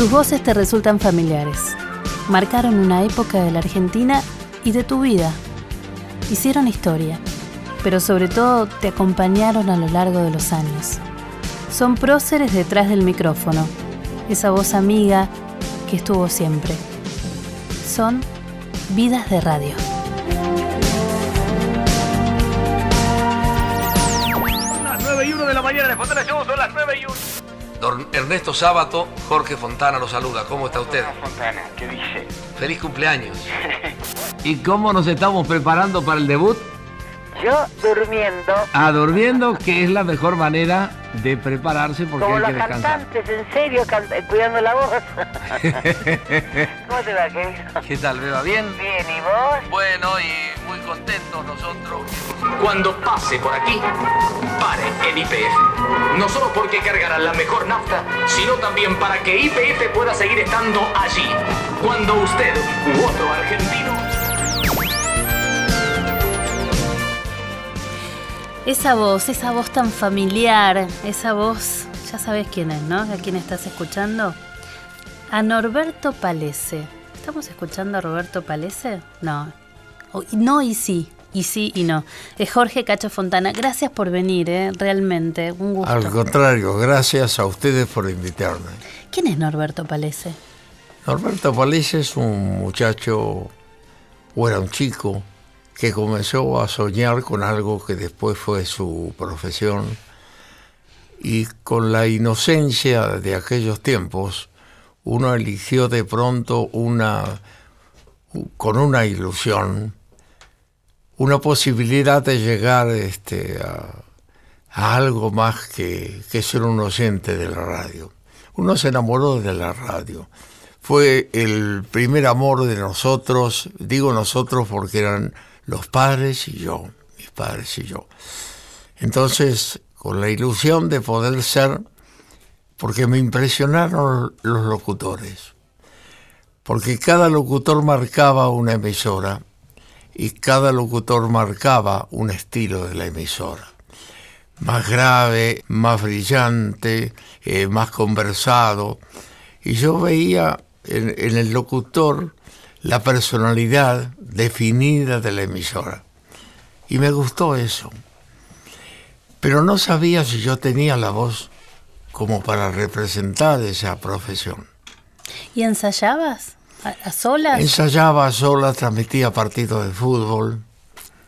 Sus voces te resultan familiares. Marcaron una época de la Argentina y de tu vida. Hicieron historia, pero sobre todo te acompañaron a lo largo de los años. Son próceres detrás del micrófono, esa voz amiga que estuvo siempre. Son vidas de radio. Las 9 y 1 de la mañana de Fontana Show son las 9 y 1. Don Ernesto Sábato, Jorge Fontana lo saluda. ¿Cómo está usted? Fontana, ¿qué dice? Feliz cumpleaños. ¿Y cómo nos estamos preparando para el debut? Yo durmiendo, Ah, durmiendo, que es la mejor manera de prepararse porque como hay los que descansar. cantantes, en serio, can- cuidando la voz. ¿Cómo te va, querido? ¿Qué tal, Beba? ¿Bien? Bien, ¿y vos? Bueno, y muy contentos nosotros. Cuando pase por aquí, pare en IPF. No solo porque cargará la mejor nafta, sino también para que IPF pueda seguir estando allí. Cuando usted u otro argentino Esa voz, esa voz tan familiar, esa voz, ya sabes quién es, ¿no? A quién estás escuchando. A Norberto Palese. ¿Estamos escuchando a Roberto Palese? No. No y sí. Y sí y no. Es Jorge Cacho Fontana. Gracias por venir, ¿eh? Realmente. Un gusto. Al contrario, gracias a ustedes por invitarme. ¿Quién es Norberto Palese? Norberto Palese es un muchacho, o era un chico, que comenzó a soñar con algo que después fue su profesión y con la inocencia de aquellos tiempos, uno eligió de pronto una, con una ilusión, una posibilidad de llegar este, a, a algo más que, que ser un oyente de la radio. Uno se enamoró de la radio. Fue el primer amor de nosotros, digo nosotros porque eran los padres y yo, mis padres y yo. Entonces, con la ilusión de poder ser, porque me impresionaron los locutores, porque cada locutor marcaba una emisora y cada locutor marcaba un estilo de la emisora. Más grave, más brillante, eh, más conversado. Y yo veía en, en el locutor la personalidad definida de la emisora. Y me gustó eso. Pero no sabía si yo tenía la voz como para representar esa profesión. ¿Y ensayabas? ¿A, a solas? Ensayaba sola, transmitía partidos de fútbol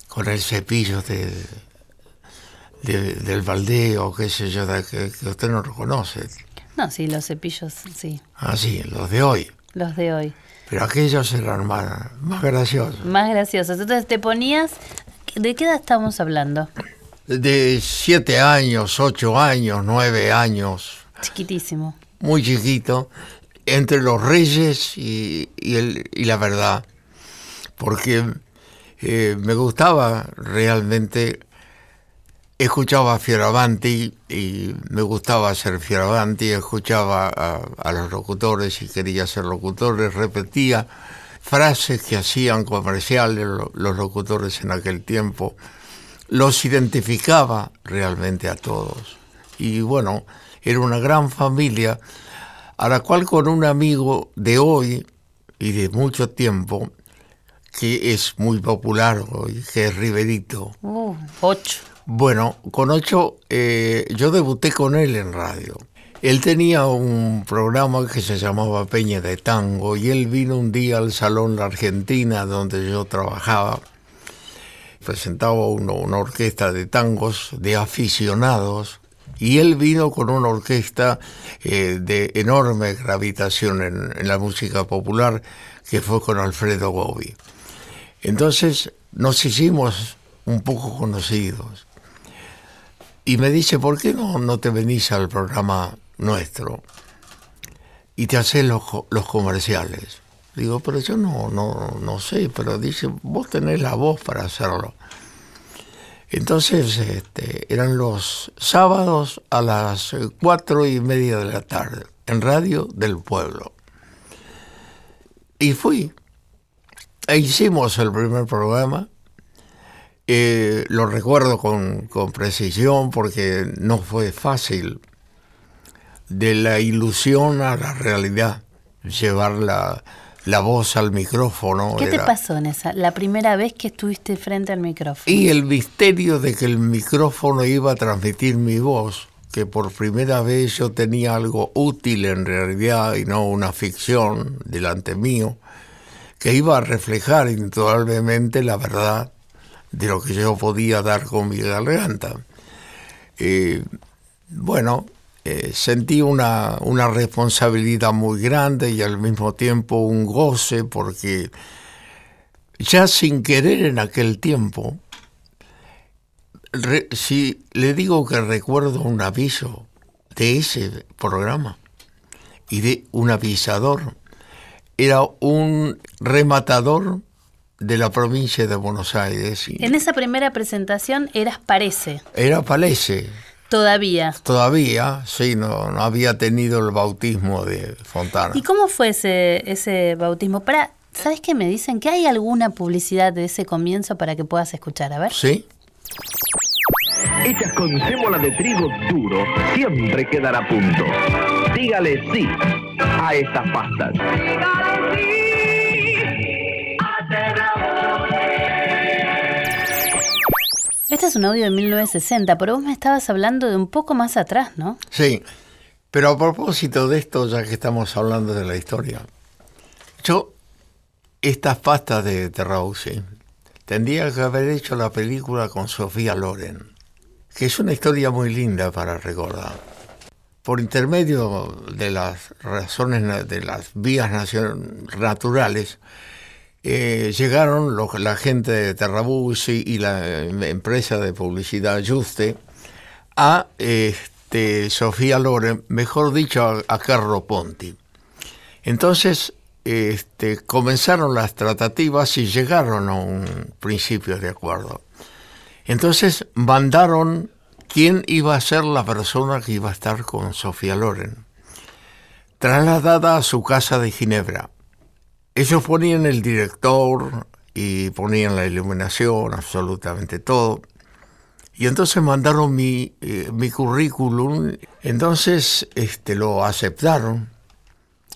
con el cepillo de, de- del baldeo, qué sé yo, de- que, que usted no reconoce. No, sí, los cepillos, sí. Así, los de hoy. Los de hoy. Pero aquellos eran más, más graciosos. Más graciosos. Entonces te ponías... ¿De qué edad estamos hablando? De siete años, ocho años, nueve años, Chiquitísimo. muy chiquito, entre los reyes y, y el- y la verdad. Porque eh, me gustaba realmente, escuchaba a Fioravanti y me gustaba ser Fioravanti, escuchaba a, a los locutores y quería ser locutores, repetía frases que hacían comerciales lo- los locutores en aquel tiempo, los identificaba realmente a todos. Y bueno, era una gran familia a la cual con un amigo de hoy y de mucho tiempo, que es muy popular hoy, que es Riverito. Uh, ocho. Bueno, con ocho eh, yo debuté con él en radio. Él tenía un programa que se llamaba Peña de Tango y él vino un día al Salón La Argentina donde yo trabajaba. Presentaba uno- una orquesta de tangos de aficionados y él vino con una orquesta eh, de enorme gravitación en, en la música popular que fue con Alfredo Gobi. Entonces nos hicimos un poco conocidos. Y me dice, ¿por qué no, no te venís al programa nuestro y te haces los, los comerciales? Digo, pero yo no, no, no sé, pero dice, vos tenés la voz para hacerlo. Entonces, este, eran los sábados a las cuatro y media de la tarde, en Radio del Pueblo. Y fui. E hicimos el primer programa. Eh, lo recuerdo con, con precisión porque no fue fácil de la ilusión a la realidad, llevar la, la voz al micrófono. ¿Qué te pasó en esa, la primera vez que estuviste frente al micrófono? Y el misterio de que el micrófono iba a transmitir mi voz, que por primera vez yo tenía algo útil en realidad y no una ficción delante mío, que iba a reflejar indudablemente la verdad de lo que yo podía dar con mi garganta. Eh, bueno, sentí una, una responsabilidad muy grande y al mismo tiempo un goce porque ya sin querer en aquel tiempo, si le digo que recuerdo un aviso de ese programa y de un avisador, era un rematador de la provincia de Buenos Aires. En esa primera presentación eras parece, Era Palese, todavía. todavía, sí, no, no había tenido el bautismo de Fontana. ¿Y cómo fue ese, ese bautismo? Para, ¿Sabes qué me dicen? ¿Que hay alguna publicidad de ese comienzo para que puedas escuchar? A ver. ¿Sí? hechas con sémola de trigo duro, siempre quedan a punto. Dígale sí a estas pastas. Este es un audio de 1960, pero vos me estabas hablando de un poco más atrás, ¿no? Sí, pero a propósito de esto, ya que estamos hablando de la historia, yo, estas pastas de Terrausi, tendría que haber hecho la película con Sofía Loren, que es una historia muy linda para recordar. Por intermedio de las razones, de las vías naturales, eh, llegaron la gente de Terrabusi y la eh, empresa de publicidad Juste a este, Sofía Loren, mejor dicho, a, a Carlo Ponti. Entonces este, comenzaron las tratativas y llegaron a un principio de acuerdo. Entonces mandaron quién iba a ser la persona que iba a estar con Sofía Loren, trasladada a su casa de Ginebra. Ellos ponían el director y ponían la iluminación, absolutamente todo. Y entonces mandaron mi, eh, mi currículum, entonces este, lo aceptaron,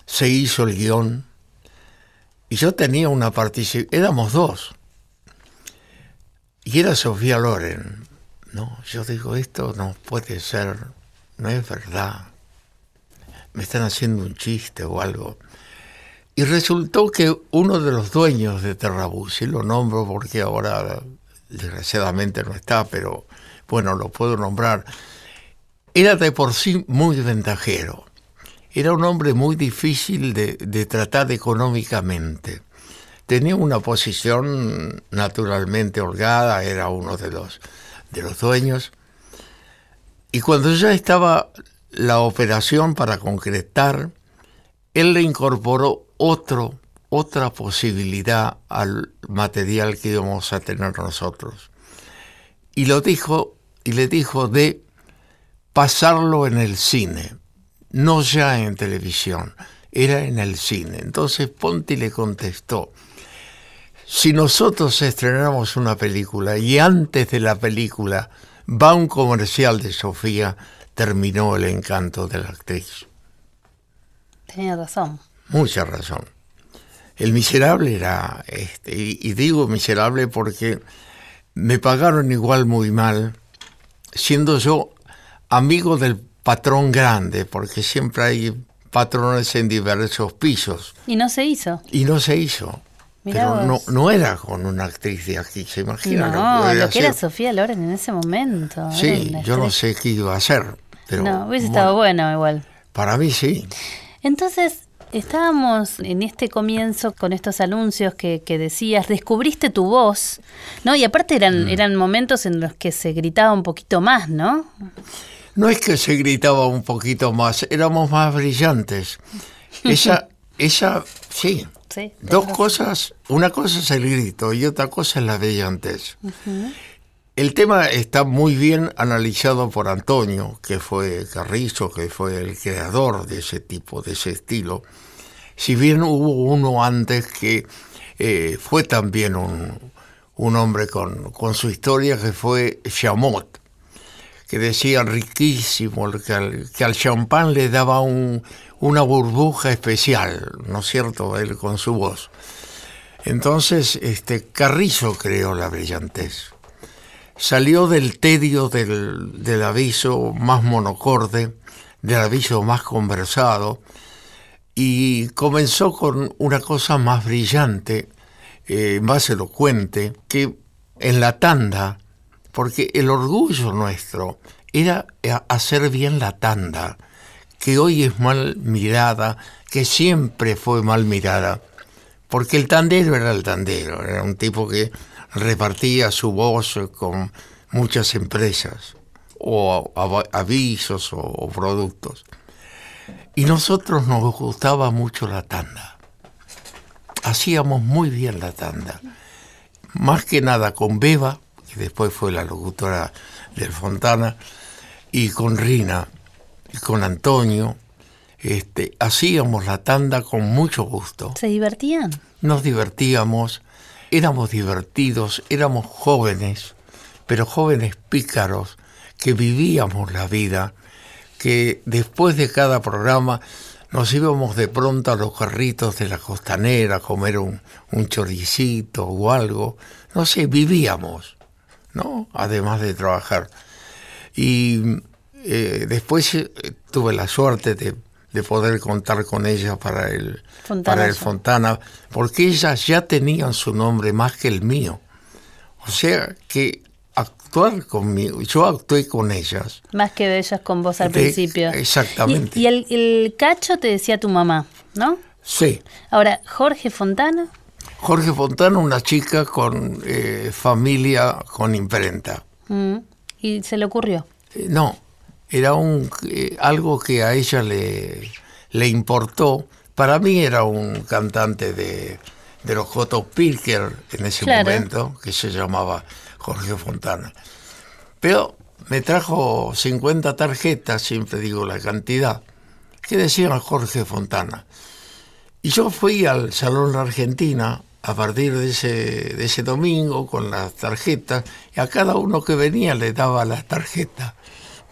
se hizo el guion, y yo tenía una participación, éramos dos, y era Sofía Loren. No, yo digo, esto no puede ser, no es verdad, me están haciendo un chiste o algo. Y resultó que uno de los dueños de Terrabús, y lo nombro porque ahora desgraciadamente no está, pero bueno, lo puedo nombrar, era de por sí muy ventajero. Era un hombre muy difícil de, de tratar económicamente. Tenía una posición naturalmente holgada, era uno de los, de los dueños. Y cuando ya estaba la operación para concretar, él le incorporó otro, otra posibilidad al material que íbamos a tener nosotros. Y lo dijo, y le dijo de pasarlo en el cine, no ya en televisión, era en el cine. Entonces Ponti le contestó, si nosotros estrenamos una película y antes de la película va un comercial de Sofía, terminó el encanto de la actriz. Tenía razón. Mucha razón. El miserable era, este, y, y digo miserable porque me pagaron igual muy mal, siendo yo amigo del patrón grande, porque siempre hay patrones en diversos pisos, Y no se hizo. y no se hizo. Mirá Pero no, no era con una actriz de aquí, se imagina No, lo que era hacer? Sofía Loren en ese momento. era Sí, yo no sé qué iba a hacer, pero No, hubiese bueno, estado bueno igual. para mí sí. Entonces, estábamos en este comienzo con estos anuncios que, que decías, descubriste tu voz, ¿no? Y aparte eran, Mm. eran momentos en los que se gritaba un poquito más, ¿no? No es que se gritaba un poquito más, éramos más brillantes. Esa, esa, sí. Sí. Dos cosas, una cosa es el grito y otra cosa es la brillantez. El tema está muy bien analizado por Antonio, que fue Carrizo, que fue el creador de ese tipo, de ese estilo. Si bien hubo uno antes que eh, fue también un, un hombre con, con su historia, que fue Chamot, que decía riquísimo, que al, que al champán le daba un, una burbuja especial, ¿no es cierto?, él con su voz. Entonces, este, Carrizo creó la brillantez. Salió del tedio del, del aviso más monocorde, del aviso más conversado, y comenzó con una cosa más brillante, eh, más elocuente, que en la tanda, porque el orgullo nuestro era hacer bien la tanda, que hoy es mal mirada, que siempre fue mal mirada, porque el tandero era el tandero, era un tipo que repartía su voz con muchas empresas, o avisos o productos. Y nosotros nos gustaba mucho la tanda. Hacíamos muy bien la tanda. Más que nada con Beba, que después fue la locutora del Fontana, y con Rina, y con Antonio, este, hacíamos la tanda con mucho gusto. ¿Se divertían? Nos divertíamos, éramos divertidos, éramos jóvenes, pero jóvenes pícaros que vivíamos la vida que después de cada programa nos íbamos de pronto a los carritos de la costanera a comer un, choricito o algo. No sé, vivíamos, ¿no? Además de trabajar. Y eh, después eh, tuve la suerte de, poder contar con ella para el, para el Fontana, porque ellas ya tenían su nombre más que el mío. O sea que actuar conmigo. Yo actué con ellas. Más que de ellas con vos al principio. Exactamente. Y, el, cacho te decía tu mamá, ¿no? Sí. Ahora, Jorge Fontana. Jorge Fontana, una chica con eh, familia con imprenta. Mm. ¿Y se le ocurrió? Eh, no, era un eh, algo que a ella le, le importó. Para mí era un cantante de, de los J. Pilker en ese momento, que se llamaba Jorge Fontana. Pero me trajo 50 tarjetas, siempre digo la cantidad, que decían Jorge Fontana. Y yo fui al Salón La Argentina a partir de ese, de ese domingo con las tarjetas y a cada uno que venía le daba las tarjetas.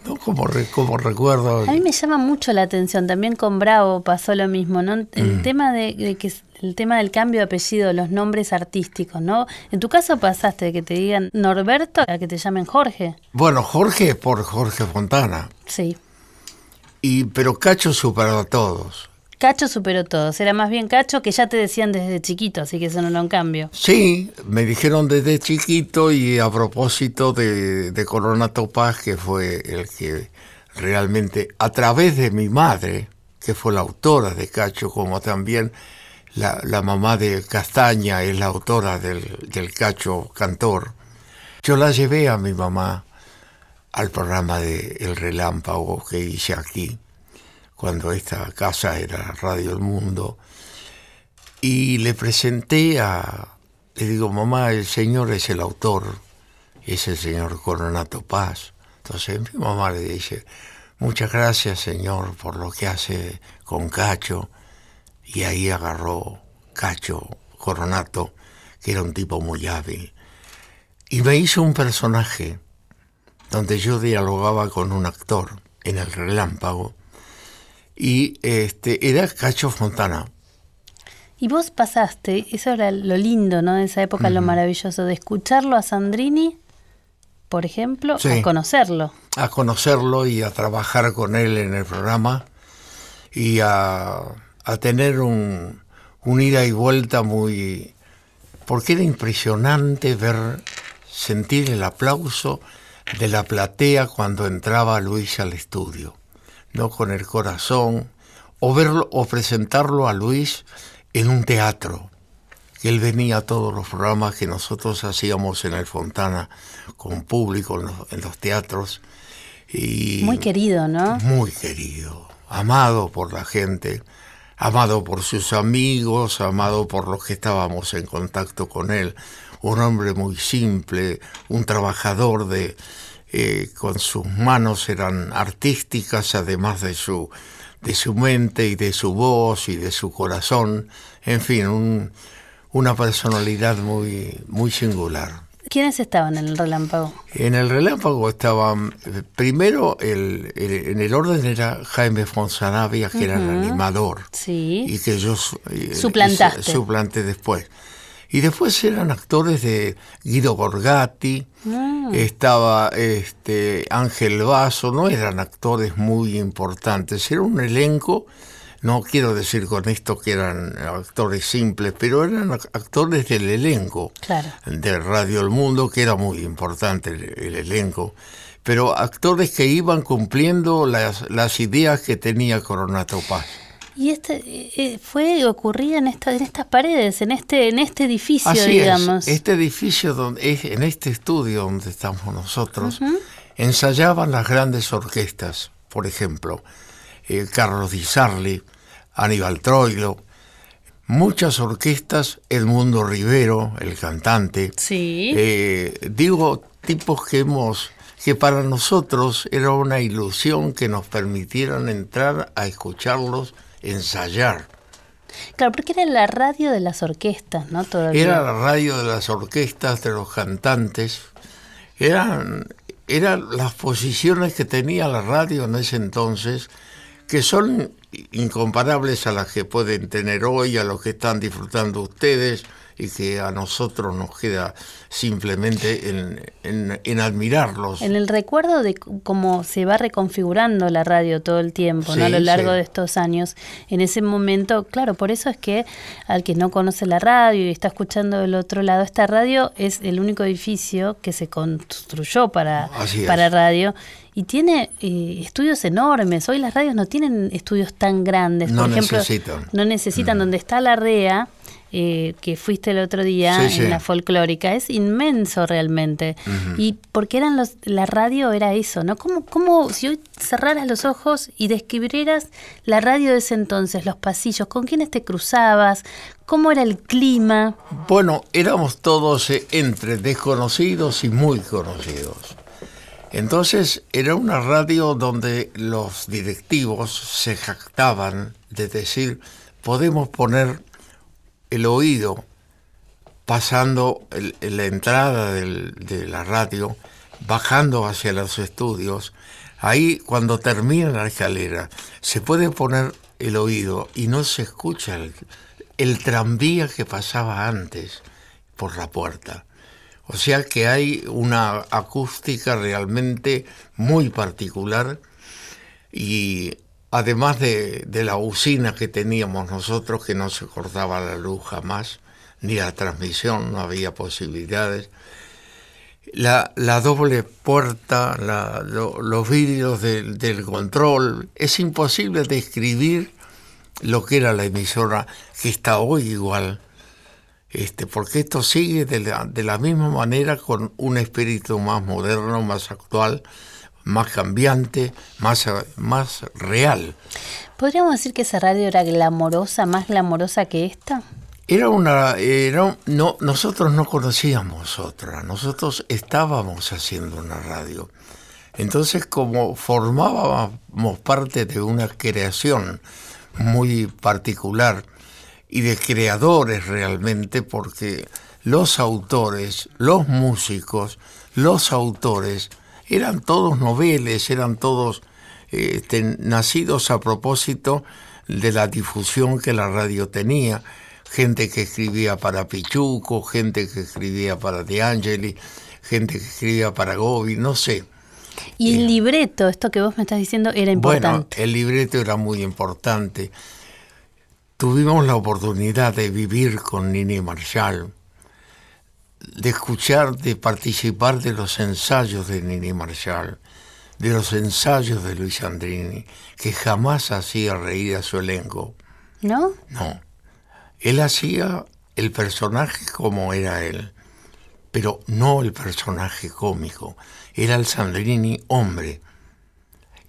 ¿No? Como, como recuerdo. A mí me llama mucho la atención, también con Bravo pasó lo mismo, ¿no? El mm. tema de, que el tema del cambio de apellido, los nombres artísticos, ¿no? En tu caso pasaste de que te digan Norberto a que te llamen Jorge. Bueno, Jorge por Jorge Fontana. Sí. Y, pero Cacho superó a todos. Cacho superó a todos. Era más bien Cacho que ya te decían desde chiquito, así que eso no lo cambio. Sí, me dijeron desde chiquito y a propósito de, de Coronato Paz, que fue el que realmente, a través de mi madre, que fue la autora de Cacho, como también la, mamá de Castaña es la autora del, Cacho Cantor. Yo la llevé a mi mamá al programa de El Relámpago que hice aquí, cuando esta casa era Radio El Mundo, y le presenté a, le digo, mamá, el señor es el autor, es el señor Coronato Paz. Entonces mi mamá le dice, muchas gracias señor por lo que hace con Cacho y ahí agarró Cacho Coronato, que era un tipo muy hábil, y me hizo un personaje donde yo dialogaba con un actor en el relámpago, y este era Cacho Fontana. Y vos pasaste, eso era lo lindo, ¿no? De esa época, lo maravilloso, de escucharlo a Sandrini, por ejemplo, a conocerlo. A conocerlo y a trabajar con él en el programa y a a tener un, ida y vuelta muy... porque era impresionante ver, sentir el aplauso de la platea cuando entraba Luis al estudio, no con el corazón, o verlo o presentarlo a Luis en un teatro, que él venía a todos los programas que nosotros hacíamos en el Fontana con público en los, en los teatros. Y muy querido, ¿no? Muy querido, amado por la gente amado por sus amigos, amado por los que estábamos en contacto con él, un hombre muy simple, un trabajador de eh, con sus manos eran artísticas, además de su de su mente y de su voz y de su corazón, en fin, una personalidad muy muy singular. ¿Quiénes estaban en el relámpago? En el relámpago estaban, primero el, el- en el orden era Jaime Fonsanavia, que era el animador, Sí. y que yo eh, Suplantaste. hice- suplanté después. Y después eran actores de Guido Borgatti, Ah. estaba este Ángel Vaso, no eran actores muy importantes, era un elenco, no quiero decir con esto que eran actores simples, pero eran ac- actores del elenco Claro. de Radio El Mundo, que era muy importante el, el elenco, pero actores que iban cumpliendo las, las ideas que tenía Coronato Paz. Y este eh, fue ocurría en esta, en estas paredes, en este, en este edificio, Así digamos. es, este edificio, donde, es- en este estudio donde estamos nosotros, ensayaban las grandes orquestas, por ejemplo, eh, Carlos Di Sarli, Aníbal Troilo, muchas orquestas, Edmundo Rivero, el cantante, Sí. eh, digo, tipos que hemos, que para nosotros era una ilusión que nos permitieran entrar a escucharlos ensayar. Claro, porque era la radio de las orquestas, ¿no? Todavía. Era la radio de las orquestas, de los cantantes. Eran, eran las posiciones que tenía la radio en ese entonces, que son incomparables a las que pueden tener hoy, a los que están disfrutando ustedes, y que a nosotros nos queda simplemente en, en- en admirarlos. En el recuerdo de cómo se va reconfigurando la radio todo el tiempo, ¿no? a lo largo sí. de estos años, en ese momento, claro, por eso es que al que no conoce la radio y está escuchando del otro lado, esta radio es el único edificio que se construyó para, para radio y tiene eh, estudios enormes. Hoy las radios no tienen estudios tan grandes. No por ejemplo, necesitan. no necesitan. Donde está la REA, eh, que fuiste el otro día Sí, en sí. la folclórica, es inmenso realmente. Y porque eran los, la radio era eso, ¿no? ¿Cómo, cómo si hoy cerraras los ojos y describieras la radio de ese entonces, los pasillos, con quiénes te cruzabas, cómo era el clima? Bueno, éramos todos eh, entre desconocidos y muy conocidos. Entonces era una radio donde los directivos se jactaban de decir, podemos poner el oído pasando la entrada de la radio, bajando hacia los estudios. Ahí, cuando termina la escalera, se puede poner el oído y no se escucha el, el tranvía que pasaba antes por la puerta. O sea que hay una acústica realmente muy particular y además de, la usina que teníamos nosotros, que no se cortaba la luz jamás, ni la transmisión, no había posibilidades, la, doble puerta, los vidrios del, control, es imposible describir lo que era la emisora, que está hoy igual, este, porque esto sigue de la misma manera con un espíritu más moderno, más actual, más cambiante, más, más real. ¿Podríamos decir que esa radio era glamorosa, más glamorosa que esta? Era una, era, no, nosotros no conocíamos otra, nosotros estábamos haciendo una radio. Entonces, como formábamos parte de una creación muy particular y de creadores realmente, porque los autores, los músicos, los autores, eran todos noveles, eran todos este, nacidos a propósito de la difusión que la radio tenía. Gente que escribía para Pichuco, gente que escribía para De Angeli, gente que escribía para Gobi, no sé. Y el libreto, esto que vos me estás diciendo, era importante. Bueno, el libreto era muy importante. Tuvimos la oportunidad de vivir con Nini Marshall, de escuchar, de participar de los ensayos de Nini Marshall, de los ensayos de Luis Andrini, que jamás hacía reír a su elenco. ¿No? No. Él hacía el personaje como era él, pero no el personaje cómico. Era el Sandrini hombre.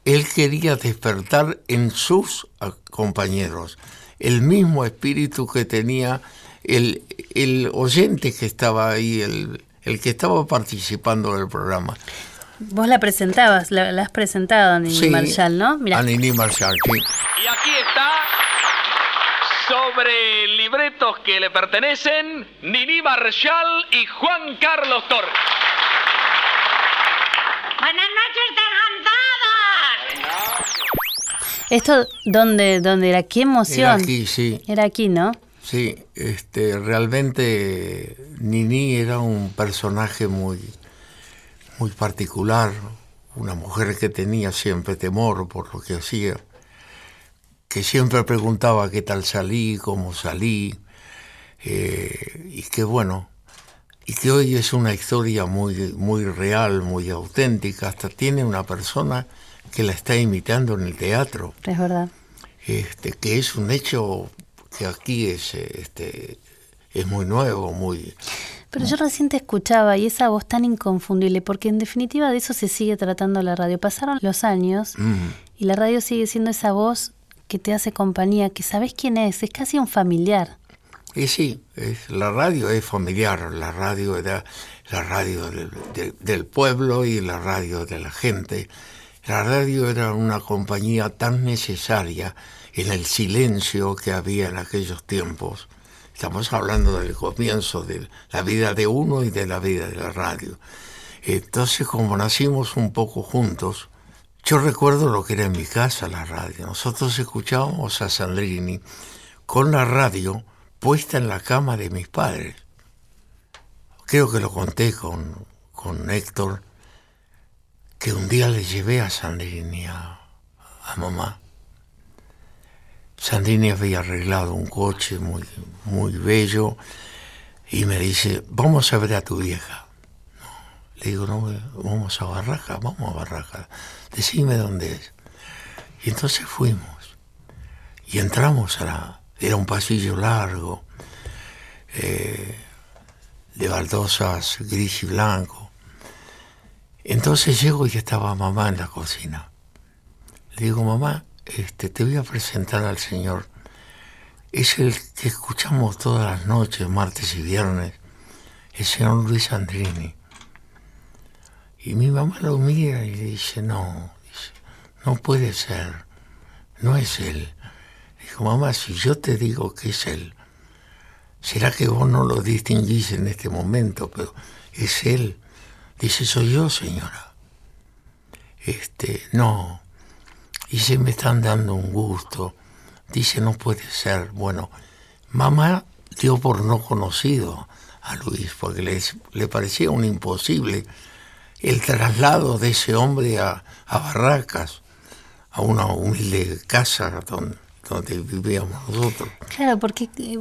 Él quería despertar en sus compañeros el mismo espíritu que tenía el, el oyente que estaba ahí, el, el que estaba participando del programa. Vos la presentabas, la, la has presentado a Nini Sí, Marshall, ¿no? Mira, A Nini Marshall, sí. Y aquí está sobre libretos que le pertenecen, Nini Marshall y Juan Carlos Torres. Buenas noches, dejantadas. Esto, ¿dónde, dónde era? ¡Qué emoción! Era aquí, sí. Era aquí, ¿no? Sí, este, realmente Nini era un personaje muy, muy particular, una mujer que tenía siempre temor por lo que hacía, que siempre preguntaba qué tal salí, cómo salí, eh, y que bueno, y que hoy es una historia muy, muy real, muy auténtica, hasta tiene una persona que la está imitando en el teatro, Es verdad. este, que es un hecho que aquí es, este, es muy nuevo, muy... Pero yo recién te escuchaba y esa voz tan inconfundible, porque en definitiva de eso se sigue tratando la radio. Pasaron los años Mm. y la radio sigue siendo esa voz que te hace compañía, que sabes quién es, es casi un familiar. Y sí, es, la radio es familiar, la radio era la radio del, de- del pueblo y la radio de la gente. La radio era una compañía tan necesaria en el silencio que había en aquellos tiempos. Estamos hablando del comienzo de la vida de uno y de la vida de la radio. Entonces, como nacimos un poco juntos, yo recuerdo lo que era en mi casa la radio. Nosotros escuchábamos a Sandrini con la radio puesta en la cama de mis padres. Creo que lo conté con, con Héctor, que un día le llevé a Sandrini a, a mamá. Sandrini había arreglado un coche muy, muy bello y me dice, vamos a ver a tu vieja. Le digo, no, vamos a Barraca, vamos a Barraca. Decime dónde es. Y entonces fuimos. Y entramos a la... Era un pasillo largo, eh, de baldosas gris y blanco. Entonces llego y estaba mamá en la cocina. Le digo, mamá, este, te voy a presentar al señor. Es el que escuchamos todas las noches, martes y viernes, el señor Luis Andrini. Y mi mamá lo mira y le dice, no, no puede ser, no es él. Dijo, mamá, si yo te digo que es él, será que vos no lo distinguís en este momento, pero es él. Dice, soy yo, señora. Este, no. Dice, me están dando un gusto. Dice, no puede ser. Bueno, mamá dio por no conocido a Luis, porque le, le parecía un imposible el traslado de ese hombre a, a Barracas, a una humilde casa donde, donde vivíamos nosotros. Claro, porque eh,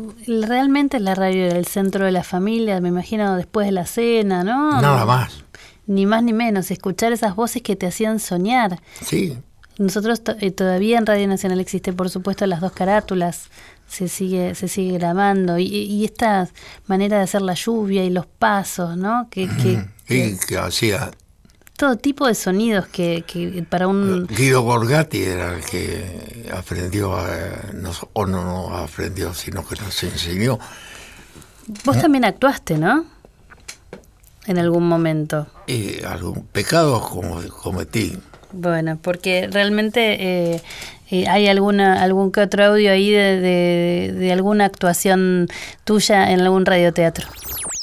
realmente la radio era el centro de la familia, me imagino después de la cena, ¿no? Nada más. Ni más ni menos, escuchar esas voces que te hacían soñar. Sí, Nosotros to- eh, todavía en Radio Nacional existe, por supuesto, las dos carátulas, se sigue, se sigue grabando, y, y esta manera de hacer la lluvia y los pasos, ¿no? Que, que- y que hacía todo tipo de sonidos que, que para un... Guido Borgatti era el que aprendió, a, nos- o no, no aprendió, sino que nos enseñó. Vos también actuaste, ¿no? En algún momento. Y algún pecado como cometí. Bueno, porque realmente eh, eh, hay alguna algún que otro audio ahí de, de- de alguna actuación tuya en algún radioteatro.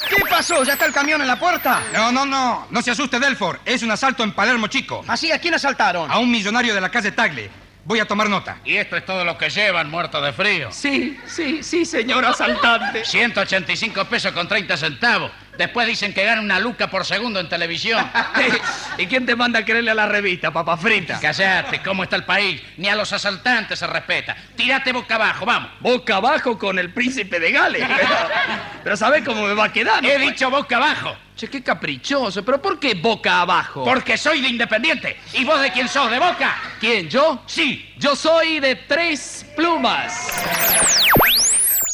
¿Qué pasó? ¿Ya está el camión en la puerta? No, no, no. No se asuste, Delford. Es un asalto en Palermo Chico. ¿Así? ¿A quién asaltaron? A un millonario de la calle Tagle. Voy a tomar nota. Y esto es todo lo que llevan, muerto de frío. Sí, sí, sí, señor asaltante. 185 pesos con 30 centavos. Después dicen que ganan una luca por segundo en televisión. ¿Y quién te manda a creerle a la revista, papa frita? Callate, ¿cómo está el país? Ni a los asaltantes se respeta. Tírate boca abajo, vamos. Boca abajo con el príncipe de Gales. Pero, pero ¿sabés cómo me va a quedar? He dicho boca abajo. Che, qué caprichoso. ¿Pero por qué boca abajo? Porque soy de Independiente. ¿Y vos de quién sos? ¿De Boca? ¿Quién, yo? Sí. Yo soy de tres plumas.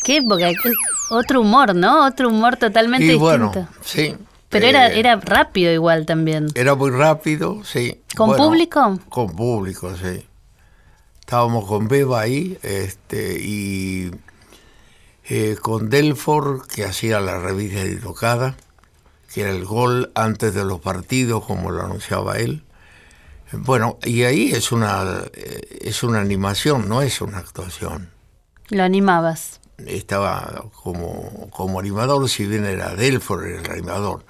¿Qué? Es otro humor, ¿no? Otro humor totalmente Y distinto. bueno, sí. Pero era, eh, era rápido igual también. Era muy rápido, sí. ¿Con público? Con público, sí. Estábamos con Beba ahí, este, y eh, con Delford, que hacía la revista de tocada, que era el gol antes de los partidos, como lo anunciaba él. Bueno, y ahí es una, eh, es una animación, no es una actuación. Lo animabas. Estaba como, como animador, si bien era Delfor el animador.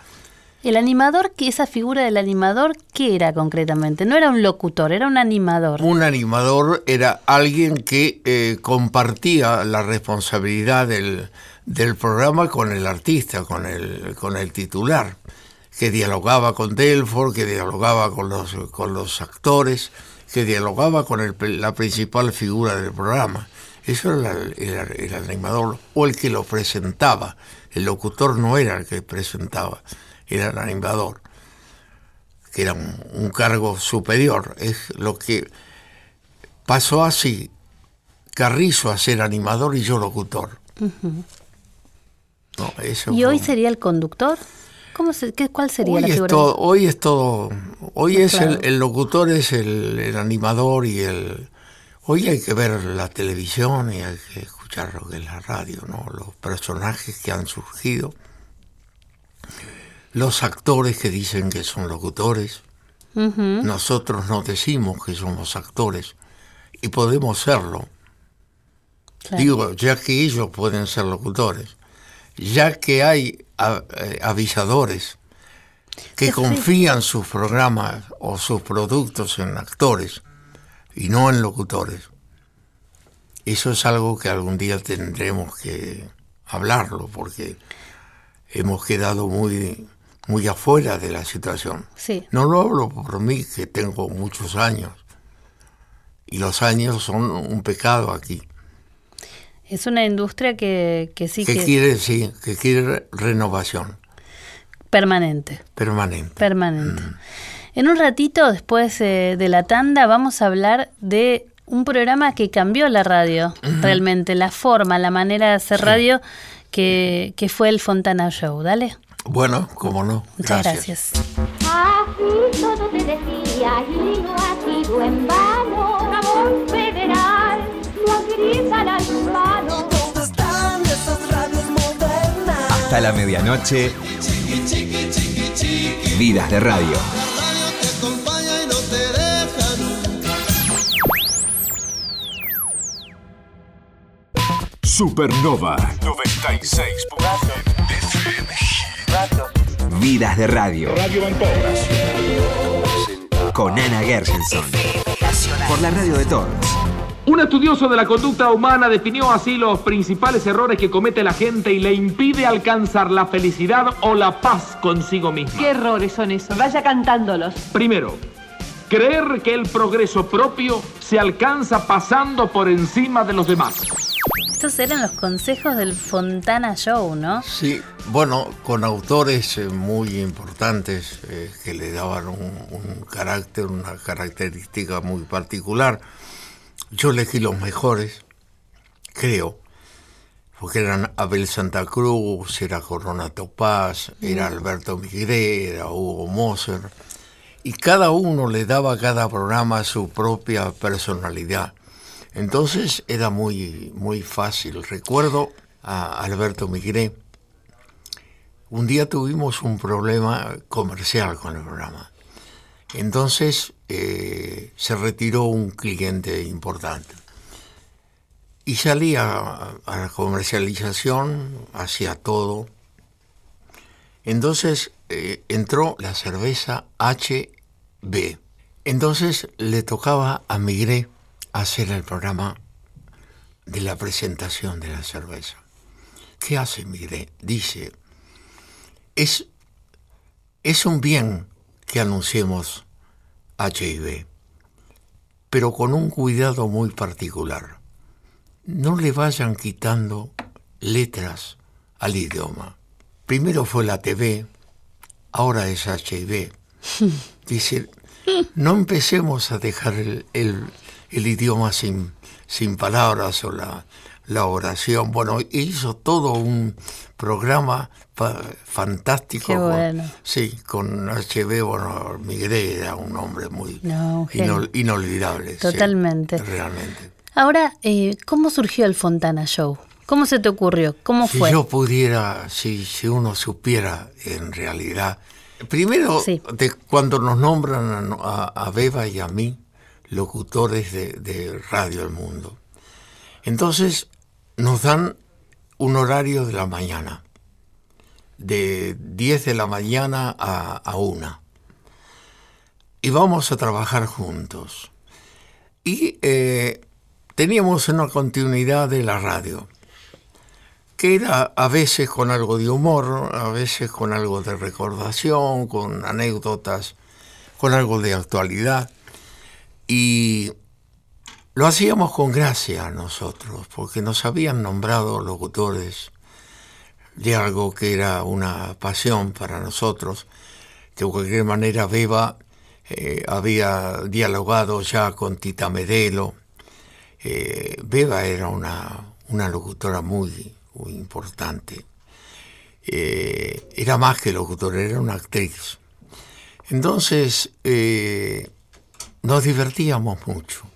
El animador, que esa figura del animador, ¿qué era concretamente? No era un locutor, era un animador. Un animador era alguien que eh, compartía la responsabilidad del, del programa con el artista, con el, con el titular, que dialogaba con Delford, que dialogaba con los, con los actores, que dialogaba con el- la principal figura del programa. Eso era el, animador o el que lo presentaba. El locutor no era el que presentaba, era el animador, que era un, cargo superior. Es lo que pasó así. Carrizo a ser animador y yo locutor. No, eso ¿Y fue hoy sería el conductor? ¿Cómo se, qué, ¿Cuál sería hoy la es figura? todo, hoy es todo, hoy es el, locutor es el, el animador y el hoy hay que ver la televisión y hay que escuchar lo que es la radio, ¿no? Los personajes que han surgido, los actores que dicen que son locutores, nosotros no decimos que somos actores y podemos serlo. Claro. Digo, ya que ellos pueden ser locutores, ya que hay eh, avisadores que confían sus programas o sus productos en actores y no en locutores. Eso es algo que algún día tendremos que hablarlo porque hemos quedado muy, muy afuera de la situación. Sí. No lo hablo por mí, que tengo muchos años. Y los años son un pecado aquí. Es una industria que, que sí que que quiere, sí, que quiere renovación permanente, permanente. permanente. Mm. En un ratito, después eh, de la tanda, vamos a hablar de un programa que cambió la radio, realmente, la forma, la manera de hacer radio, que, que fue el Fontana Show. Dale. Bueno, como no. Muchas gracias. gracias. Así todo te decía y no ha sido en vano. Ramón Federal lo Hasta la medianoche. Vidas de radio. Supernova 96. Vidas de radio. Con Ana Gershenson. Por la radio de todos. Un estudioso de la conducta humana definió así los principales errores que comete la gente y le impide alcanzar la felicidad o la paz consigo misma. ¿Qué errores son esos? Vaya cantándolos. Primero, creer que el progreso propio se alcanza pasando por encima de los demás. Estos eran los consejos del Fontana Show, ¿no? Sí, bueno, con autores eh, muy importantes eh, que le daban un, un carácter, una característica muy particular. Yo elegí los mejores, creo, porque eran Abel Santa Cruz, era Corona Topaz, era Alberto Migré, era Hugo Moser, y cada uno le daba a cada programa su propia personalidad. Entonces era muy, muy fácil. Recuerdo a Alberto Migré. Un día tuvimos un problema comercial con el programa. Entonces eh, se retiró un cliente importante. Y salía a, a la comercialización, hacía todo. Entonces eh, entró la cerveza HB. Entonces le tocaba a Migré hacer el programa de la presentación de la cerveza. ¿Qué hace Migré? Dice, es, es un bien que anunciemos HIV, pero con un cuidado muy particular. No le vayan quitando letras al idioma. Primero fue la TV, ahora es HIV. Dice, no empecemos a dejar el, el, el idioma sin, sin palabras o la, la oración. Bueno, hizo todo un programa fa- fantástico. Qué con- bueno. sí, con HB, bueno, Migré era un hombre muy No, un genio. inol- inolvidable. sí, Totalmente. realmente. Ahora, eh, ¿cómo surgió el Fontana Show? ¿Cómo se te ocurrió? ¿Cómo Si fue? yo pudiera, si, si uno supiera en realidad, primero, Sí. de cuando nos nombran a, a- a Beba y a mí, locutores de, de Radio El Mundo. Entonces, nos dan un horario de la mañana, de 10 de la mañana a, a 1. Y vamos a trabajar juntos. Y eh, teníamos una continuidad de la radio, que era a veces con algo de humor, a veces con algo de recordación, con anécdotas, con algo de actualidad. Y lo hacíamos con gracia nosotros, porque nos habían nombrado locutores de algo que era una pasión para nosotros. De cualquier manera, Beba eh, había dialogado ya con Tita Medelo. Eh, Beba era una, una locutora muy, muy importante. Eh, era más que locutora, era una actriz. Entonces, nos divertíamos mucho.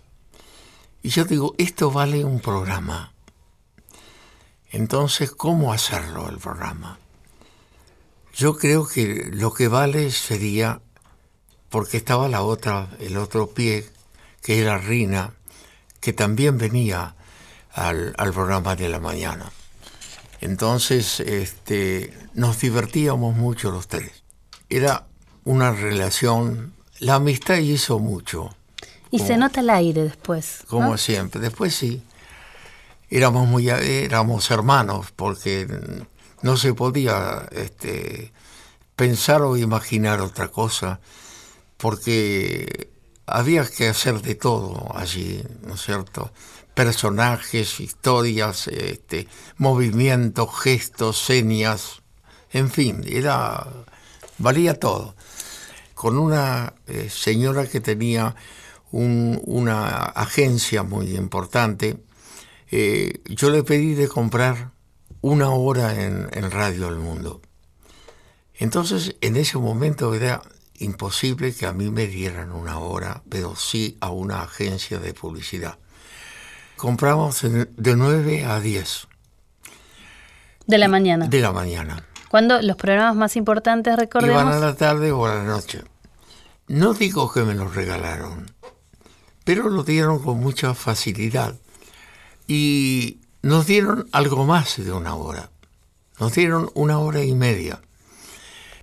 Y yo digo, esto vale un programa. Entonces, ¿cómo hacerlo el programa? Yo creo que lo que vale sería, porque estaba la otra, el otro pie, que era Rina, que también venía al, al programa de la mañana. Entonces, este, nos divertíamos mucho los tres. Era una relación, la amistad hizo mucho y se nota el aire después. Como siempre. Después sí. Éramos muy éramos hermanos porque no se podía este, pensar o imaginar otra cosa porque había que hacer de todo allí, ¿no es cierto? Personajes, historias, este, movimientos, gestos, señas, en fin, era valía todo. Con una eh, señora que tenía una agencia muy importante, eh, yo le pedí de comprar una hora en, Radio del Mundo. Entonces, en ese momento era imposible que a mí me dieran una hora, pero sí a una agencia de publicidad. Compramos de 9 a 10. De la mañana. De la mañana. Cuando los programas más importantes, recordemos... Iban a la tarde o a la noche. No digo que me los regalaron pero lo dieron con mucha facilidad. Y nos dieron algo más de una hora. Nos dieron una hora y media.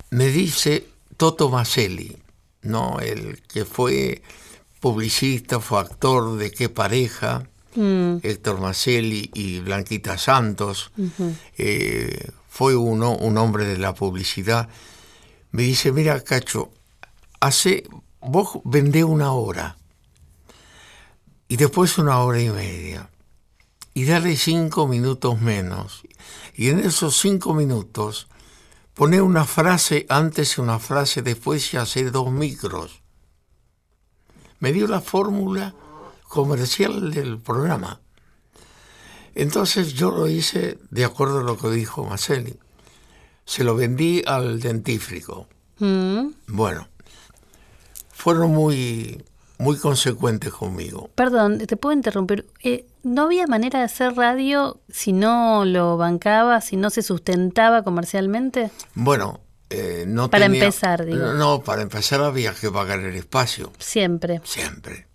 Me dice Toto Maselli, ¿no? el que fue publicista, fue actor de qué pareja, mm. Héctor Maselli y Blanquita Santos, eh, fue uno, un hombre de la publicidad. Me dice, mira, Cacho, hace, vos vendé una hora y después una hora y media. Y dale cinco minutos menos. Y en esos cinco minutos pone una frase antes y una frase después y hacer dos micros. Me dio la fórmula comercial del programa. Entonces yo lo hice de acuerdo a lo que dijo Maselli. Se lo vendí al dentífrico. Mm. Bueno, fueron muy muy consecuentes conmigo. Perdón, te puedo interrumpir. Eh, ¿No había manera de hacer radio si no lo bancaba, si no se sustentaba comercialmente? Bueno, eh, no Para empezar, digo. No, para empezar había que pagar el espacio. Siempre. Siempre.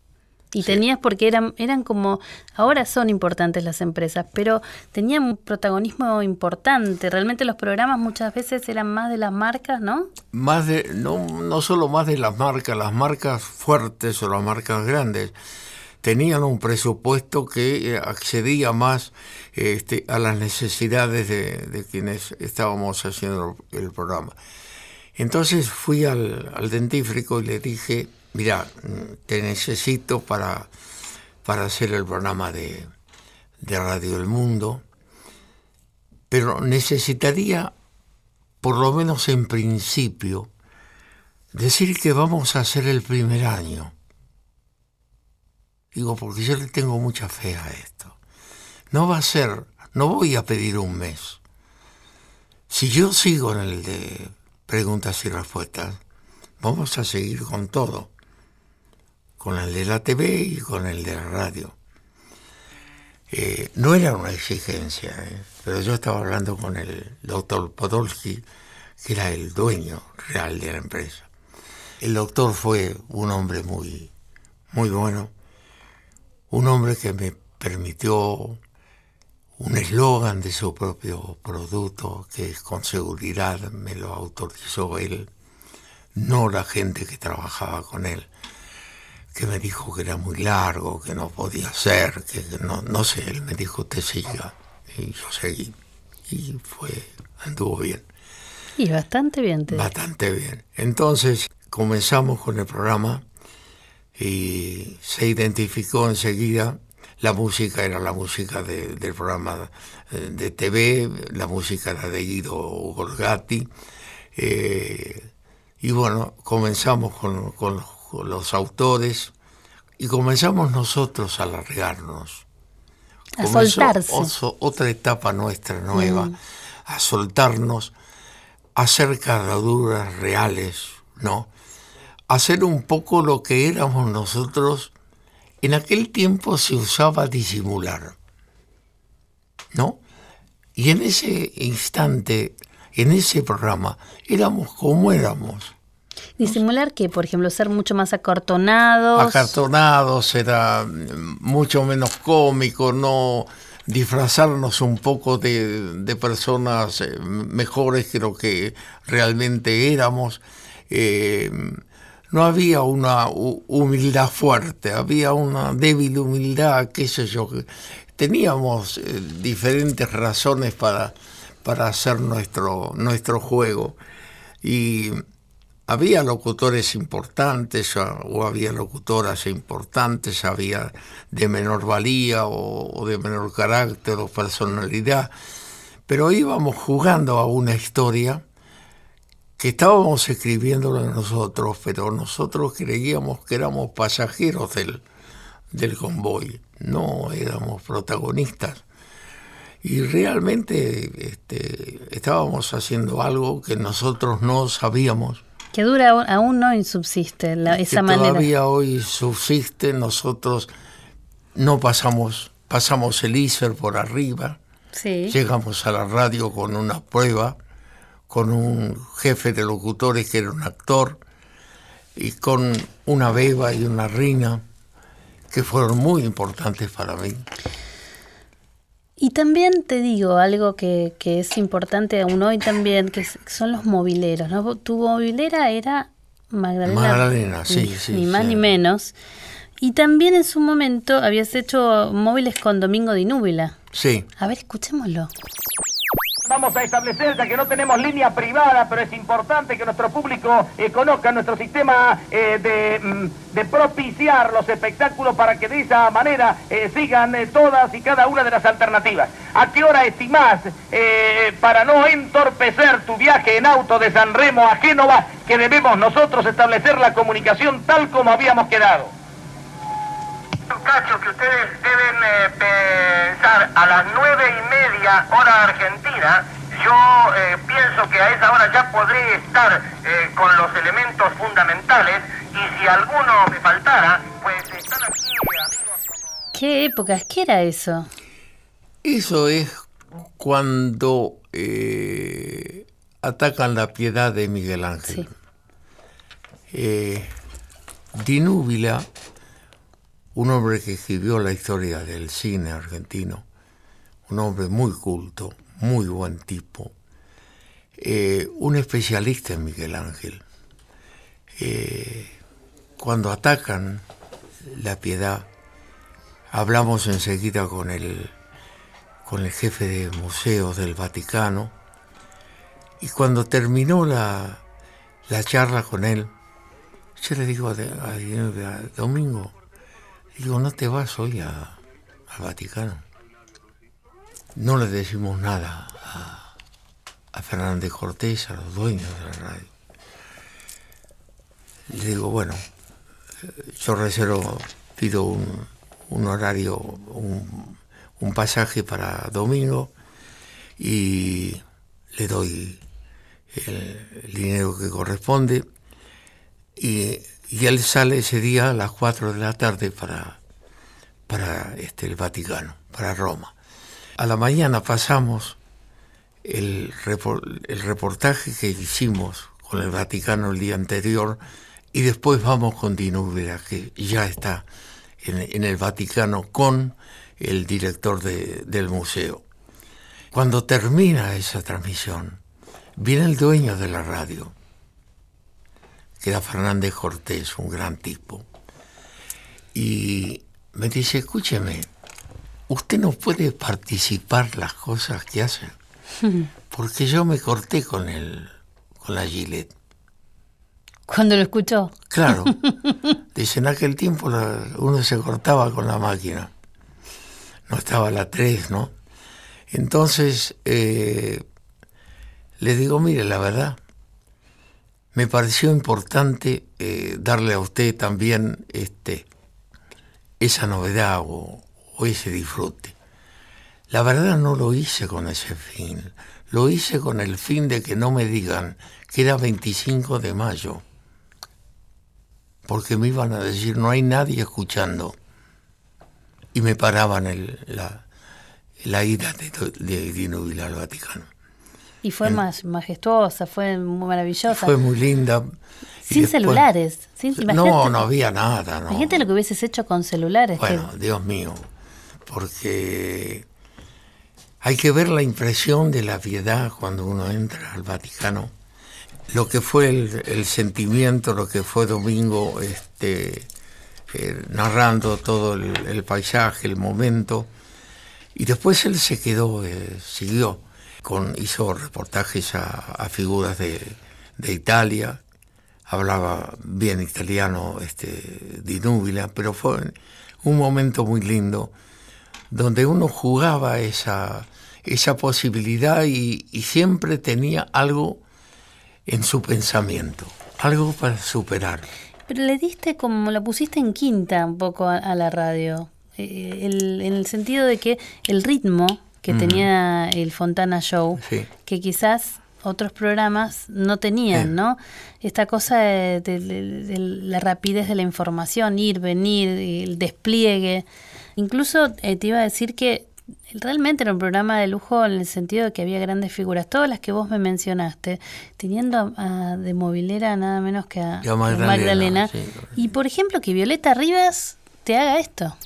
Y tenías, porque eran, eran como, ahora son importantes las empresas, pero tenían un protagonismo importante. Realmente los programas muchas veces eran más de las marcas, ¿no? Más de, no, no solo más de las marcas, las marcas fuertes o las marcas grandes tenían un presupuesto que eh, accedía más este, a las necesidades de, de, quienes estábamos haciendo el programa. Entonces fui al, al dentífrico y le dije, mira, te necesito para, para hacer el programa de, de Radio del Mundo, pero necesitaría, por lo menos en principio, decir que vamos a hacer el primer año. Digo, porque yo le tengo mucha fe a esto. No va a ser, no voy a pedir un mes. Si yo sigo en el de preguntas y respuestas, vamos a seguir con todo con el de la TV y con el de la radio. Eh, no era una exigencia, eh, pero yo estaba hablando con el doctor Podolsky, que era el dueño real de la empresa. El doctor fue un hombre muy, muy bueno, un hombre que me permitió un eslogan de su propio producto que con seguridad me lo autorizó él, no la gente que trabajaba con él, que me dijo que era muy largo, que no podía ser, que no, no sé, él me dijo usted siga y yo seguí y fue, anduvo bien. Y bastante bien. Te... Bastante bien. Entonces comenzamos con el programa y se identificó enseguida la música era la música del programa eh, de TV, la música era de Guido Gorgati. Eh, y bueno, comenzamos con, con, los autores y comenzamos nosotros a largarnos. A soltarse. otra etapa nuestra nueva, mm. a soltarnos, a hacer caraduras reales, ¿no? hacer un poco lo que éramos nosotros en aquel tiempo se usaba disimular, ¿no? Y en ese instante, en ese programa, éramos como éramos. Disimular que, por ejemplo, ser mucho más acartonados. Acartonados, era mucho menos cómico, no disfrazarnos un poco de, personas eh, mejores que lo que realmente éramos. Eh, no había una humildad fuerte, había una débil humildad, qué sé yo. Teníamos eh, diferentes razones para, para hacer nuestro, nuestro juego. Y había locutores importantes o había locutoras importantes, había de menor valía o, de menor carácter o personalidad, pero íbamos jugando a una historia que estábamos escribiéndolo nosotros, pero nosotros creíamos que éramos pasajeros del, del convoy, no éramos protagonistas. Y realmente este, estábamos haciendo algo que nosotros no sabíamos. Que dura aún no subsiste la, esa manera. Todavía hoy subsiste, nosotros no pasamos, pasamos el ISER por arriba, llegamos a la radio con una prueba con un jefe de locutores que era un actor y con una beba y una reina que fueron muy importantes para mí. Y también te digo algo que, es importante aún hoy también, que son los mobileros. ¿no? Tu mobilera era Magdalena. Magdalena, sí, sí. Ni más ni menos. Y también en su momento habías hecho móviles con Domingo de Inúbila. Sí. A ver, escuchémoslo. Vamos a establecer, ya que no tenemos línea privada, pero es importante que nuestro público eh, conozca nuestro sistema eh, mm, de, propiciar los espectáculos para que de esa manera eh, sigan todas y cada una de las alternativas. ¿A qué hora estimás para no entorpecer tu viaje en auto de San Remo a Génova que debemos nosotros establecer la comunicación tal como habíamos quedado? Cacho, que ustedes deben eh, pensar a las nueve y media hora argentina. Yo eh, pienso que a esa hora ya podré estar eh, con los elementos fundamentales y si alguno me faltara, pues están aquí amigos ¿Qué épocas? ¿Qué era eso? Eso es cuando atacan la piedad de Miguel Ángel. Sí. Dinúbila un hombre que escribió la historia del cine argentino, un hombre muy culto, muy buen tipo, eh, un especialista en Miguel Ángel. Eh, cuando atacan la piedad, hablamos enseguida con el, con el jefe de museos del Vaticano y cuando terminó la, charla con él, yo le digo a, a Domingo, Digo, no te vas hoy al Vaticano. No le decimos nada a, a Fernández Cortés, a los dueños de la radio. Le digo, bueno, yo reservo, pido un, horario, un, pasaje para domingo y le doy el dinero que corresponde y y él sale ese día a las 4 de la tarde para, para este, el Vaticano, para Roma. A la mañana pasamos el, el reportaje que hicimos con el Vaticano el día anterior y después vamos con Dinúbera, que ya está en, el Vaticano con el director del museo. Cuando termina esa transmisión, viene el dueño de la radio, que era Fernández Cortés, un gran tipo, y me dice, escúcheme, usted no puede participar las cosas que hace, porque yo me corté con el, con la Gillette. Cuando lo escuchó. Claro. Dice, en aquel tiempo uno se cortaba con la máquina. No estaba la 3, ¿no? Entonces, eh, le digo, mire, la verdad, me pareció importante eh, darle a usted también este, esa novedad o, ese disfrute. La verdad no lo hice con ese fin. Lo hice con el fin de que no me digan que era 25 de mayo. Porque me iban a decir, no hay nadie escuchando. Y me paraban el- la, ida de, de al Vaticano. Y fue más majestuosa, fue muy maravillosa. Fue muy linda. Sin después- celulares. Sin, No, no había nada, no. Imagínate lo que hubieses hecho con celulares. que- Bueno, Dios mío, porque hay que ver la impresión de la piedad cuando uno entra al Vaticano, lo que fue el, el sentimiento, lo que fue Domingo este, eh, narrando todo el, el paisaje, el momento, y después él se quedó, eh, siguió, hizo reportajes a, figuras de, Italia, hablaba bien italiano este, Di Núbila, pero fue un momento muy lindo donde uno jugaba esa, esa posibilidad y, siempre tenía algo en su pensamiento, algo para superar. Pero le diste como, la pusiste en quinta un poco a, la radio. Eh, en el sentido de que el ritmo que tenía el Fontana Show, Sí. que quizás otros programas no tenían. ¿no? Esta cosa de, de- de- de la rapidez de la información, ir, venir, el despliegue. Incluso eh, te iba a decir que realmente era un programa de lujo en el sentido de que había grandes figuras, todas las que vos me mencionaste, teniendo a- a de movilera nada menos que a, Y a a Magdalena, Magdalena. sí. Y por ejemplo, que Violeta Rivas te haga esto.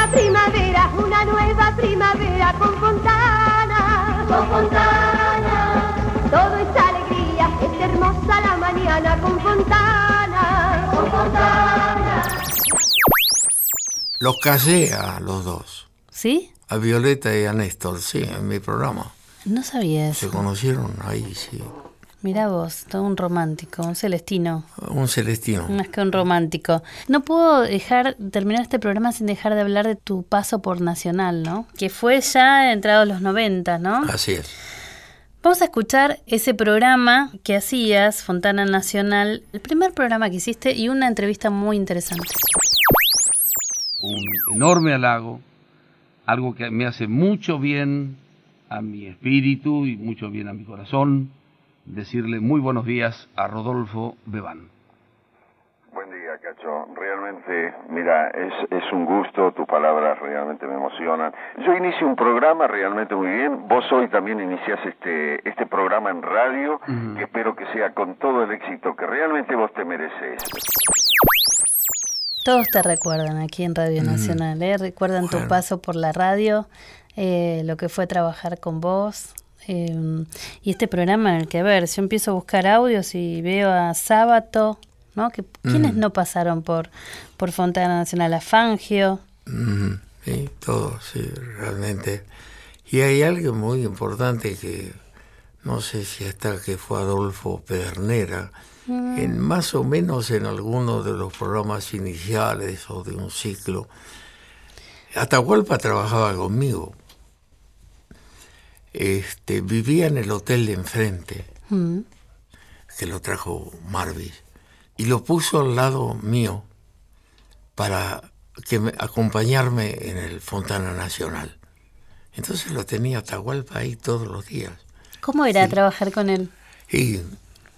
Llega primavera, una nueva primavera con Fontana. Con Fontana. Todo es alegría, es hermosa la mañana con Fontana. Con Fontana. Los casé a los dos, ¿Sí? a Violeta y a Néstor, sí, en mi programa. No sabía Se eso. conocieron ahí, sí. Mirá vos, todo un romántico, un celestino. Un celestino. Más que un romántico. No puedo dejar terminar este programa sin dejar de hablar de tu paso por Nacional, ¿no? Que fue ya entrado los 90, ¿no? Así es. Vamos a escuchar ese programa que hacías, Fontana Nacional, el primer programa que hiciste y una entrevista muy interesante. un enorme halago, algo que me hace mucho bien a mi espíritu y mucho bien a mi corazón, decirle muy buenos días a Rodolfo Bebán. Buen día, Cacho. Realmente, mira, es, es un gusto, tus palabras realmente me emocionan. Yo inicio un programa realmente muy bien. Vos hoy también iniciás este, este programa en radio, que espero que sea con todo el éxito que realmente vos te mereces. Todos te recuerdan aquí en Radio Nacional, ¿eh? Recuerdan tu paso por la radio, eh, lo que fue trabajar con vos. Eh, y este programa en el que, a ver, yo empiezo a buscar audios y veo a Sábato, ¿no? Que, ¿Quiénes no pasaron por, por Fontana Nacional? A Fangio. Ujú, Sí, todo, sí, realmente. Y hay algo muy importante que no sé si hasta que fue Adolfo Pedernera, en más o menos en alguno de los programas iniciales o de un ciclo. Atahualpa trabajaba conmigo. Este, vivía en el hotel de enfrente, Mm. que lo trajo Marvis, y lo puso al lado mío para que me, acompañarme en el Fontana Nacional. Entonces lo tenía Atahualpa ahí todos los días. ¿Cómo era trabajar con él? Y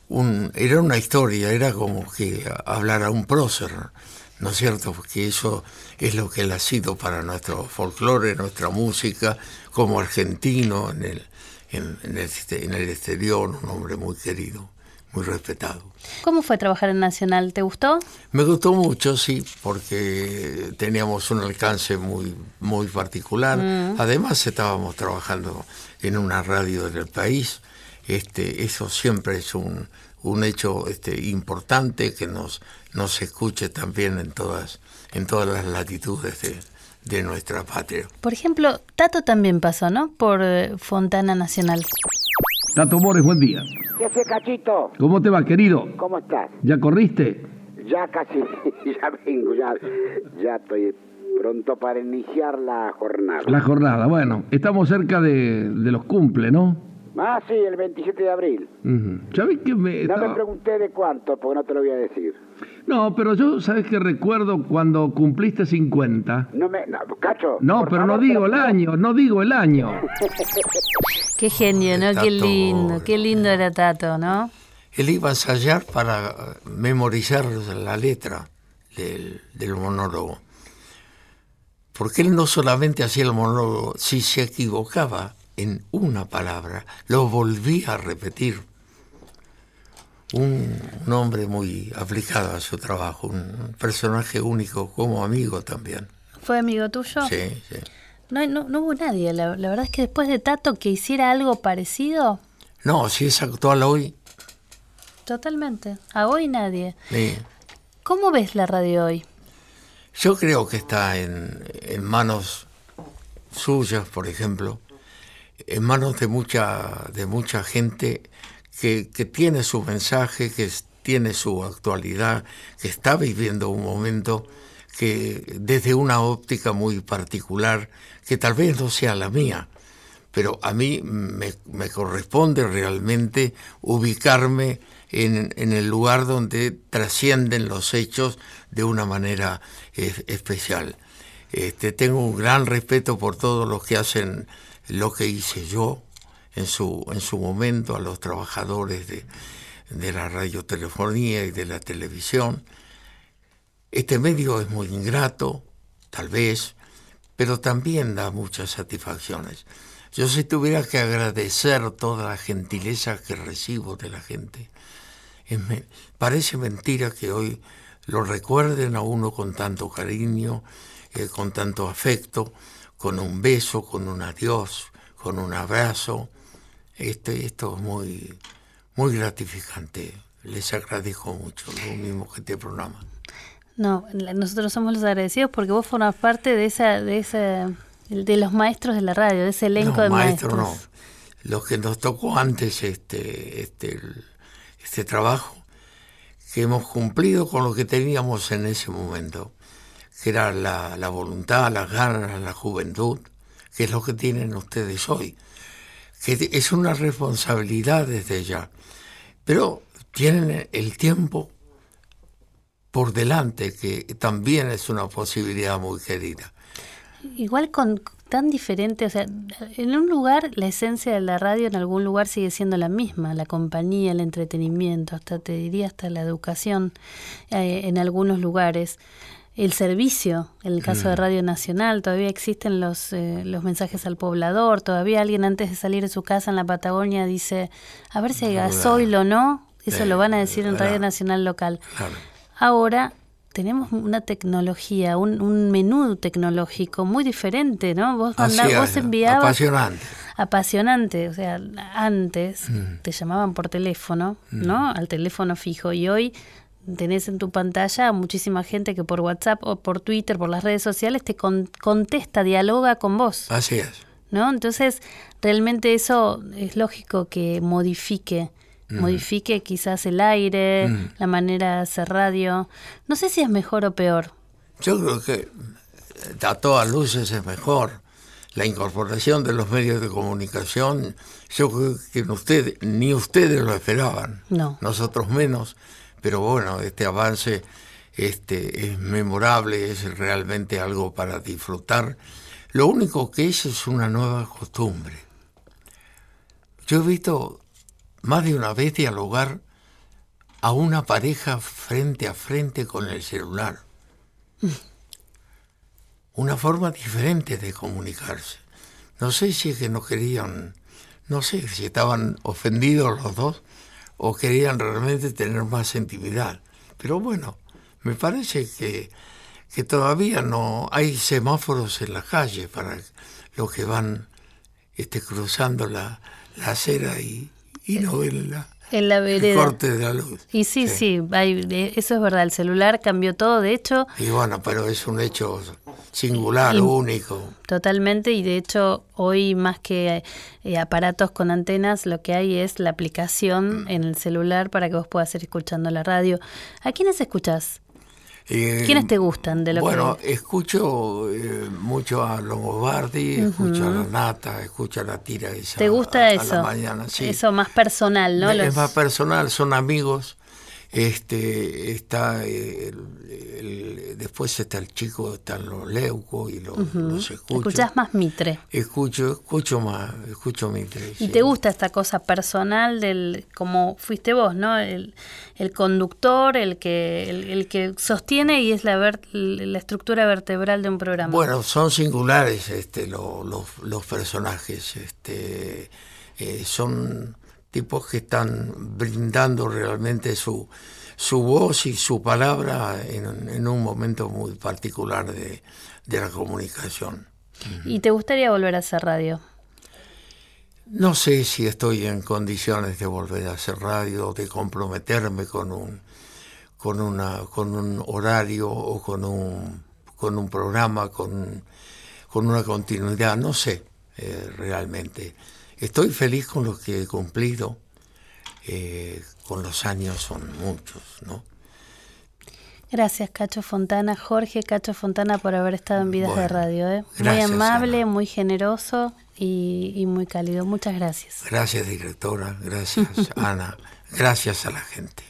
un, era una historia, era como que hablara un prócer, ¿no es cierto? Porque eso es lo que él ha sido para nuestro folclore, nuestra música, como argentino en el, en, en el, este- en el exterior, un hombre muy querido, muy respetado. ¿Cómo fue trabajar en Nacional? ¿Te gustó? Me gustó mucho, sí, porque teníamos un alcance muy, muy particular. Mm. Además, estábamos trabajando en una radio del país. Este, eso siempre es un, un hecho este, importante que nos, nos escuche también en todas, en todas las latitudes de, de nuestra patria. Por ejemplo, Tato también pasó, ¿no? Por eh, Fontana Nacional. Tato Mores, buen día. ¿Qué hace, Cachito? ¿Cómo te va, querido? ¿Cómo estás? ¿Ya corriste? Ya casi, ya vengo, ya, ya estoy pronto para iniciar la jornada. La jornada, bueno, estamos cerca de, de los cumple, ¿no? Ah, sí, el 27 de abril. Ujú. ¿Sabés que me No estaba- me pregunté de cuánto, porque no te lo voy a decir. No, pero yo, ¿sabes que recuerdo cuando cumpliste 50? No me... No, Cacho. No, pero no digo el año, no digo el año. Qué genio, ¿no? Qué lindo, qué lindo era Tato, ¿no? Él iba a ensayar para memorizar la letra del, del monólogo. Porque él no solamente hacía el monólogo, si se equivocaba en una palabra, lo volvía a repetir. Un, un hombre muy aplicado a su trabajo, un personaje único como amigo también. ¿Fue amigo tuyo? Sí, sí. No, no, no hubo nadie. La, la verdad es que después de Tato que hiciera algo parecido, No, si es actual hoy, totalmente. A hoy nadie. sí. ¿Cómo ves la radio hoy? Yo creo que está en, en manos suyas, por ejemplo, en manos de mucha, de mucha gente que, que tiene su mensaje, que tiene su actualidad, que está viviendo un momento que desde una óptica muy particular, que tal vez no sea la mía, pero a mí me, me corresponde realmente ubicarme en, en el lugar donde trascienden los hechos de una manera especial. Este, tengo un gran respeto por todos los que hacen lo que hice yo en su, en su momento, a los trabajadores de, de la radiotelefonía y de la televisión. Este medio es muy ingrato, tal vez, pero también da muchas satisfacciones. Yo si tuviera que agradecer toda la gentileza que recibo de la gente, me- parece mentira que hoy lo recuerden a uno con tanto cariño, eh, con tanto afecto, con un beso, con un adiós, con un abrazo. Este, esto es muy, muy gratificante. Les agradezco mucho, lo mismo que este programa. No, nosotros somos los agradecidos porque vos formas parte de esa, de esa, de los maestros de la radio, de ese elenco no, de maestro, maestros. no. Lo que nos tocó antes este, este, este trabajo, que hemos cumplido con lo que teníamos en ese momento, que era la, la voluntad, las ganas, la juventud, que es lo que tienen ustedes hoy, que es una responsabilidad desde ya, pero tienen el tiempo por delante, que también es una posibilidad muy querida. Igual con tan diferente, o sea, en un lugar la esencia de la radio en algún lugar sigue siendo la misma, la compañía, el entretenimiento, hasta te diría hasta la educación eh, en algunos lugares. El servicio, en el caso de Mm. Radio Nacional, todavía existen los, eh, los mensajes al poblador, todavía alguien antes de salir de su casa en la Patagonia dice, a ver si hay gasoil o no, eso lo van a decir en. Radio Nacional local. Claro. Ahora tenemos una tecnología, un, un menú tecnológico muy diferente, ¿no? Vos, mandá- es, vos enviabas... apasionante. Apasionante, o sea, antes Mm. te llamaban por teléfono, Mm. ¿no? Al teléfono fijo y hoy tenés en tu pantalla a muchísima gente que por WhatsApp o por Twitter, por las redes sociales te con- contesta, dialoga con vos. Así es. ¿no? Entonces, realmente eso es lógico que modifique, Mm. modifique quizás el aire, Mm. la manera de hacer radio. No sé si es mejor o peor. Yo creo que eh, a todas luces es mejor. La incorporación de los medios de comunicación, yo creo que usted, ni ustedes lo esperaban, No. nosotros menos, pero bueno, este avance este, es memorable, es realmente algo para disfrutar. Lo único que es es una nueva costumbre. Yo he visto más de una vez dialogar a una pareja frente a frente con el celular. Una forma diferente de comunicarse. No sé si es que no querían, no sé si estaban ofendidos los dos o querían realmente tener más intimidad. Pero bueno, me parece que, que todavía no hay semáforos en la calle para los que van este, cruzando la, la acera y, y no ven la, en la vereda. corte de la luz. Y sí, sí, hay- eso es verdad, el celular cambió todo, de hecho, Y bueno, pero es un hecho singular, Y- único. totalmente, y de hecho hoy más que eh, aparatos con antenas, lo que hay es la Mm. aplicación en el celular para que vos puedas ir escuchando la radio. ¿A quiénes escuchás? Eh, ¿Quiénes te gustan de lo bueno, que escucho eh, mucho a Longobardi, escucho a la Nata, escucho a la tira esa te gusta a, a eso? la mañana, sí. Eso más personal, ¿no? Es más personal, son amigos. Este está eh, el- el- después está el chico, están los leucos y los, Ujú. los escucho. Escuchás más Mitre. Escucho, escucho más, escucho mi Y te gusta esta cosa personal del, como fuiste vos, ¿no? El, el conductor, el que, el, que sostiene y es la, ver- la estructura vertebral de un programa. Bueno, son singulares este, lo- los, los personajes. Este, eh, son tipos que están brindando realmente su, su voz y su palabra en, en un momento muy particular de, de la comunicación. ¿Y te gustaría volver a hacer radio? No sé si estoy en condiciones de volver a hacer radio, de comprometerme con un, con una, con un horario o con un, con un programa, con, con una continuidad, no sé eh, realmente. Estoy feliz con lo que he cumplido, eh, con los años son muchos, ¿no? Gracias, Cacho Fontana, Jorge Cacho Fontana, por haber estado en Vidas de Radio. ¿eh? Muy amable, muy generoso y, y muy cálido. Muchas gracias. Gracias directora, gracias Ana, gracias a la gente.